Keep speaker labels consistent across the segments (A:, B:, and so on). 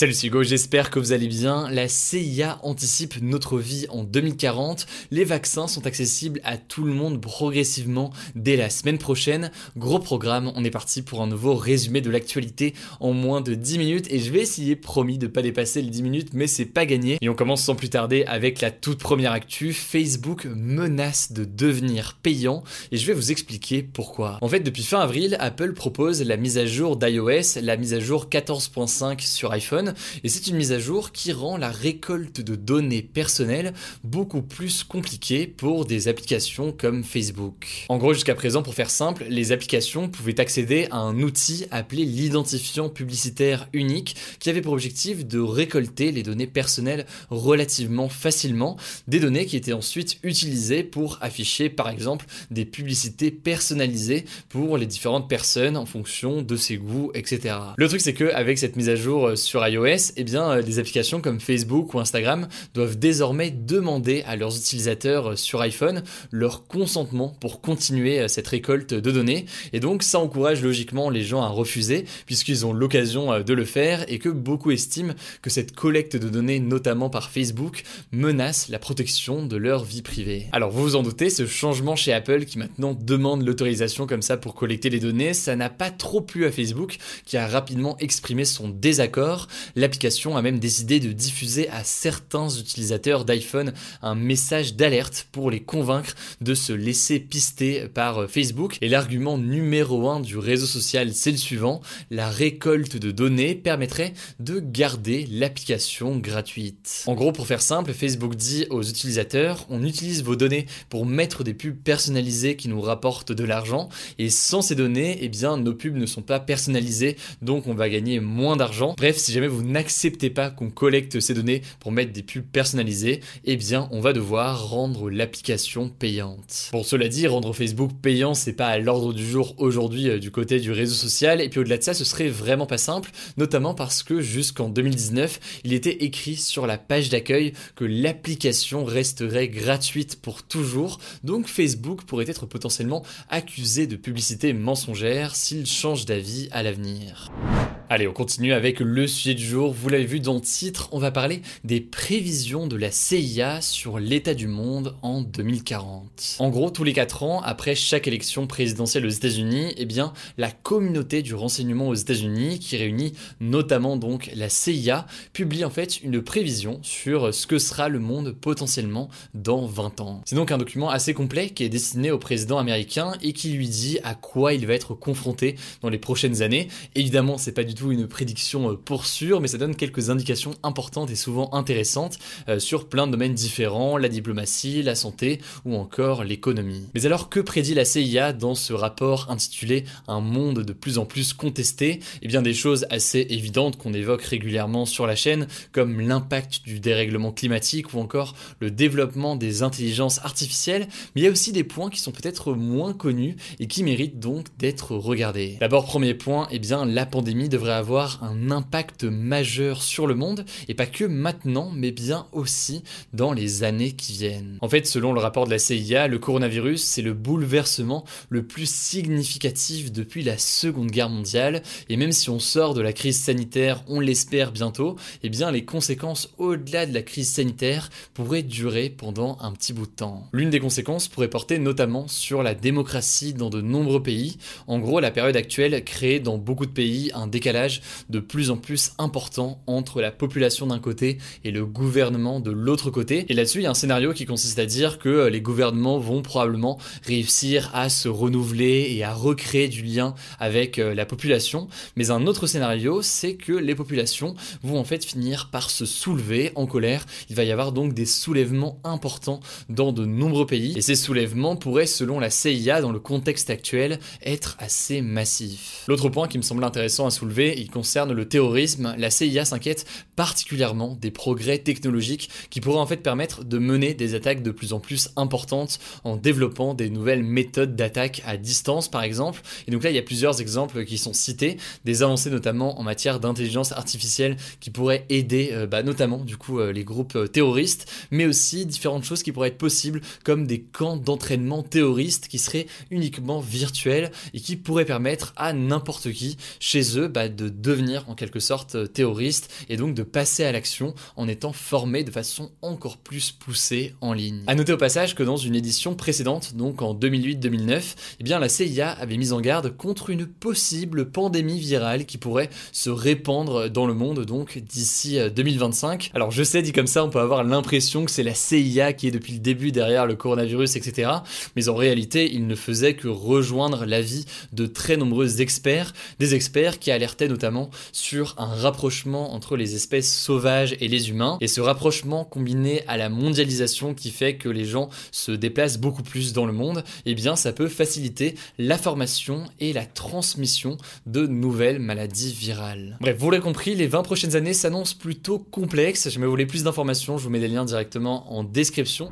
A: Salut c'est Hugo, j'espère que vous allez bien. La CIA anticipe notre vie en 2040. Les vaccins sont accessibles à tout le monde progressivement dès la semaine prochaine. Gros programme, on est parti pour un nouveau résumé de l'actualité en moins de 10 minutes et je vais essayer, promis, de pas dépasser les 10 minutes, mais c'est pas gagné. Et on commence sans plus tarder avec la toute première actu. Facebook menace de devenir payant et je vais vous expliquer pourquoi. En fait, depuis fin avril, Apple propose la mise à jour d'iOS, la mise à jour 14.5 sur iPhone et c'est une mise à jour qui rend la récolte de données personnelles beaucoup plus compliquée pour des applications comme Facebook. En gros, jusqu'à présent, pour faire simple, les applications pouvaient accéder à un outil appelé l'identifiant publicitaire unique qui avait pour objectif de récolter les données personnelles relativement facilement, des données qui étaient ensuite utilisées pour afficher par exemple des publicités personnalisées pour les différentes personnes en fonction de ses goûts, etc. Le truc c'est que avec cette mise à jour sur iOS, eh bien, euh, les applications comme Facebook ou Instagram doivent désormais demander à leurs utilisateurs euh, sur iPhone leur consentement pour continuer euh, cette récolte de données. Et donc, ça encourage logiquement les gens à refuser puisqu'ils ont l'occasion de le faire et que beaucoup estiment que cette collecte de données, notamment par Facebook, menace la protection de leur vie privée. Alors, vous vous en doutez, ce changement chez Apple qui maintenant demande l'autorisation comme ça pour collecter les données, ça n'a pas trop plu à Facebook qui a rapidement exprimé son désaccord. L'application a même décidé de diffuser à certains utilisateurs d'iPhone un message d'alerte pour les convaincre de se laisser pister par Facebook. Et l'argument numéro un du réseau social, c'est le suivant. La récolte de données permettrait de garder l'application gratuite. En gros, pour faire simple, Facebook dit aux utilisateurs, on utilise vos données pour mettre des pubs personnalisées qui nous rapportent de l'argent. Et sans ces données, eh bien, nos pubs ne sont pas personnalisées, donc on va gagner moins d'argent. Bref, si jamais vous n'acceptez pas qu'on collecte ces données pour mettre des pubs personnalisées, eh bien on va devoir rendre l'application payante. Pour cela dit, rendre Facebook payant, c'est pas à l'ordre du jour aujourd'hui euh, du côté du réseau social, et puis au-delà de ça, ce serait vraiment pas simple, notamment parce que jusqu'en 2019, il était écrit sur la page d'accueil que l'application resterait gratuite pour toujours, donc Facebook pourrait être potentiellement accusé de publicité mensongère s'il change d'avis à l'avenir. Allez, on continue avec le sujet du jour. Vous l'avez vu dans le titre, on va parler des prévisions de la CIA sur l'état du monde en 2040. En gros, tous les 4 ans, après chaque élection présidentielle aux États-Unis, eh bien, la communauté du renseignement aux États-Unis, qui réunit notamment donc la CIA, publie en fait une prévision sur ce que sera le monde potentiellement dans 20 ans. C'est donc un document assez complet qui est destiné au président américain et qui lui dit à quoi il va être confronté dans les prochaines années. Évidemment, c'est pas du tout une prédiction euh, pour mais ça donne quelques indications importantes et souvent intéressantes euh, sur plein de domaines différents, la diplomatie, la santé ou encore l'économie. Mais alors que prédit la CIA dans ce rapport intitulé Un monde de plus en plus contesté Eh bien des choses assez évidentes qu'on évoque régulièrement sur la chaîne, comme l'impact du dérèglement climatique ou encore le développement des intelligences artificielles, mais il y a aussi des points qui sont peut-être moins connus et qui méritent donc d'être regardés. D'abord premier point, eh bien la pandémie devrait avoir un impact majeur sur le monde, et pas que maintenant, mais bien aussi dans les années qui viennent. En fait, selon le rapport de la CIA, le coronavirus, c'est le bouleversement le plus significatif depuis la Seconde Guerre mondiale, et même si on sort de la crise sanitaire, on l'espère bientôt, eh bien les conséquences au-delà de la crise sanitaire pourraient durer pendant un petit bout de temps. L'une des conséquences pourrait porter notamment sur la démocratie dans de nombreux pays. En gros, la période actuelle crée dans beaucoup de pays un décalage de plus en plus important entre la population d'un côté et le gouvernement de l'autre côté. Et là-dessus, il y a un scénario qui consiste à dire que euh, les gouvernements vont probablement réussir à se renouveler et à recréer du lien avec euh, la population. Mais un autre scénario, c'est que les populations vont en fait finir par se soulever en colère. Il va y avoir donc des soulèvements importants dans de nombreux pays. Et ces soulèvements pourraient, selon la CIA, dans le contexte actuel, être assez massifs. L'autre point qui me semble intéressant à soulever, il concerne le terrorisme. La CIA s'inquiète particulièrement des progrès technologiques qui pourraient en fait permettre de mener des attaques de plus en plus importantes en développant des nouvelles méthodes d'attaque à distance par exemple. Et donc là il y a plusieurs exemples qui sont cités, des avancées notamment en matière d'intelligence artificielle qui pourraient aider euh, bah, notamment du coup euh, les groupes euh, terroristes, mais aussi différentes choses qui pourraient être possibles comme des camps d'entraînement terroristes qui seraient uniquement virtuels et qui pourraient permettre à n'importe qui chez eux bah, de devenir en quelque sorte terroriste et donc de passer à l'action en étant formé de façon encore plus poussée en ligne. A noter au passage que dans une édition précédente, donc en 2008-2009, eh bien la CIA avait mis en garde contre une possible pandémie virale qui pourrait se répandre dans le monde donc d'ici 2025. Euh, Alors je sais dit comme ça, on peut avoir l'impression que c'est la CIA qui est depuis le début derrière le coronavirus, etc. Mais en réalité, il ne faisait que rejoindre l'avis de très nombreux experts, des experts qui alertaient notamment sur un rapprochement entre les espèces sauvages et les humains, et ce rapprochement combiné à la mondialisation qui fait que les gens se déplacent beaucoup plus dans le monde, eh bien ça peut faciliter la formation et la transmission de nouvelles maladies virales. Bref, vous l'avez compris, les 20 prochaines années s'annoncent plutôt complexes. Si vous voulez plus d'informations, je vous mets des liens directement en description.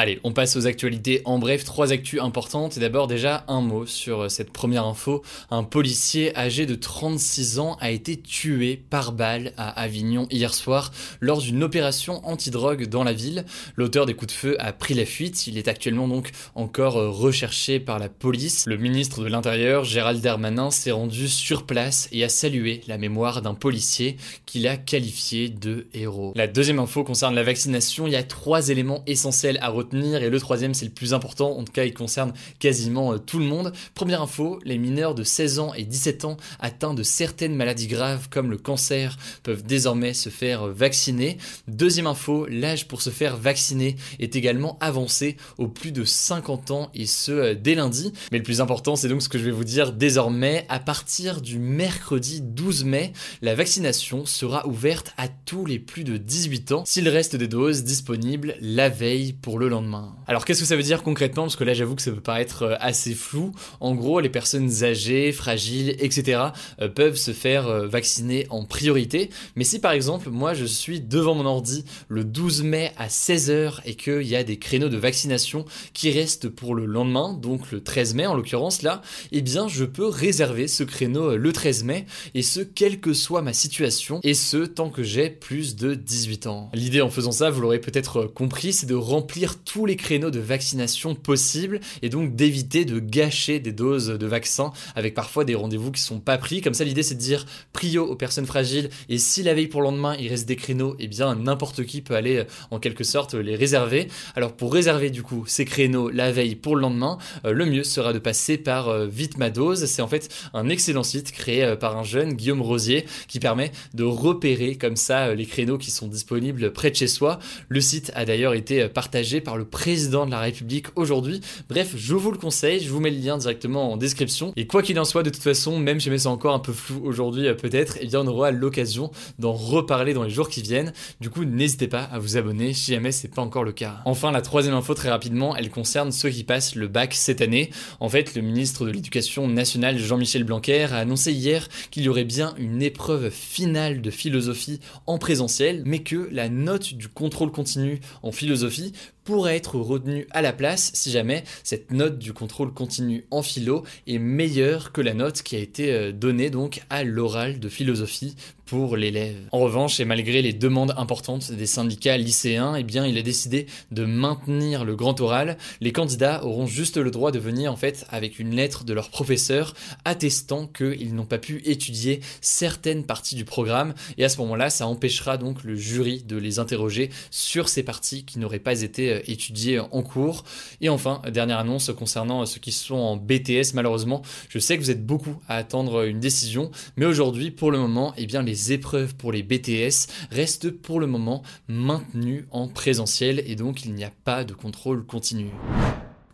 A: Allez, on passe aux actualités. En bref, trois actus importantes. Et d'abord déjà un mot sur euh, cette première info. Un policier âgé de 36 ans a été tué par balle à Avignon hier soir lors d'une opération antidrogue dans la ville. L'auteur des coups de feu a pris la fuite. Il est actuellement donc encore euh, recherché par la police. Le ministre de l'Intérieur, Gérald Darmanin, s'est rendu sur place et a salué la mémoire d'un policier qu'il a qualifié de héros. La deuxième info concerne la vaccination. Il y a trois éléments essentiels à retenir et le troisième c'est le plus important, en tout cas il concerne quasiment euh, tout le monde. Première info, les mineurs de 16 ans et 17 ans atteints de certaines maladies graves comme le cancer peuvent désormais se faire euh, vacciner. Deuxième info, l'âge pour se faire vacciner est également avancé au plus de 50 ans et ce euh, dès lundi. Mais le plus important c'est donc ce que je vais vous dire désormais, à partir du mercredi 12 mai, la vaccination sera ouverte à tous les plus de 18 ans s'il reste des doses disponibles la veille pour le lendemain alors qu'est-ce que ça veut dire concrètement? Parce que là j'avoue que ça peut paraître euh, assez flou. En gros, les personnes âgées, fragiles, etc. Euh, peuvent se faire euh, vacciner en priorité. Mais si par exemple moi je suis devant mon ordi le 12 mai à 16h et qu'il y a des créneaux de vaccination qui restent pour le lendemain, donc le 13 mai en l'occurrence là, eh bien je peux réserver ce créneau le 13 mai et ce quelle que soit ma situation et ce tant que j'ai plus de 18 ans. L'idée en faisant ça, vous l'aurez peut-être compris, c'est de remplir tous les créneaux de vaccination possibles et donc d'éviter de gâcher des doses de vaccins avec parfois des rendez-vous qui sont pas pris. Comme ça, l'idée c'est de dire prio aux personnes fragiles et si la veille pour le lendemain il reste des créneaux, et eh bien n'importe qui peut aller euh, en quelque sorte les réserver. Alors pour réserver du coup ces créneaux la veille pour le lendemain, euh, le mieux sera de passer par euh, Vite ma dose. C'est en fait un excellent site créé par un jeune Guillaume Rosier qui permet de repérer comme ça les créneaux qui sont disponibles près de chez soi. Le site a d'ailleurs été partagé par le président de la République aujourd'hui. Bref, je vous le conseille, je vous mets le lien directement en description. Et quoi qu'il en soit, de toute façon, même si c'est encore un peu flou aujourd'hui euh, peut-être, eh bien on aura l'occasion d'en reparler dans les jours qui viennent. Du coup, n'hésitez pas à vous abonner si jamais c'est pas encore le cas. Enfin, la troisième info très rapidement, elle concerne ceux qui passent le bac cette année. En fait, le ministre de l'Éducation nationale Jean-Michel Blanquer a annoncé hier qu'il y aurait bien une épreuve finale de philosophie en présentiel, mais que la note du contrôle continu en philosophie pourrait être retenu à la place si jamais cette note du contrôle continu en philo est meilleure que la note qui a été euh, donnée donc à l'oral de philosophie pour l'élève. En revanche, et malgré les demandes importantes des syndicats lycéens, eh bien, il a décidé de maintenir le grand oral. Les candidats auront juste le droit de venir en fait avec une lettre de leur professeur attestant qu'ils n'ont pas pu étudier certaines parties du programme et à ce moment-là, ça empêchera donc le jury de les interroger sur ces parties qui n'auraient pas été euh, étudiées en cours. Et enfin, dernière annonce concernant ceux qui sont en BTS, malheureusement, je sais que vous êtes beaucoup à attendre une décision, mais aujourd'hui, pour le moment, eh bien, les épreuves pour les BTS restent pour le moment maintenues en présentiel et donc il n'y a pas de contrôle continu.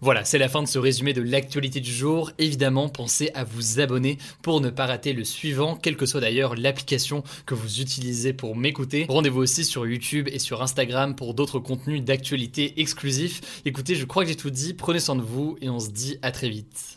A: Voilà, c'est la fin de ce résumé de l'actualité du jour. Évidemment, pensez à vous abonner pour ne pas rater le suivant, quelle que soit d'ailleurs l'application que vous utilisez pour m'écouter. Rendez-vous aussi sur YouTube et sur Instagram pour d'autres contenus d'actualité exclusifs. Écoutez, je crois que j'ai tout dit, prenez soin de vous et on se dit à très vite.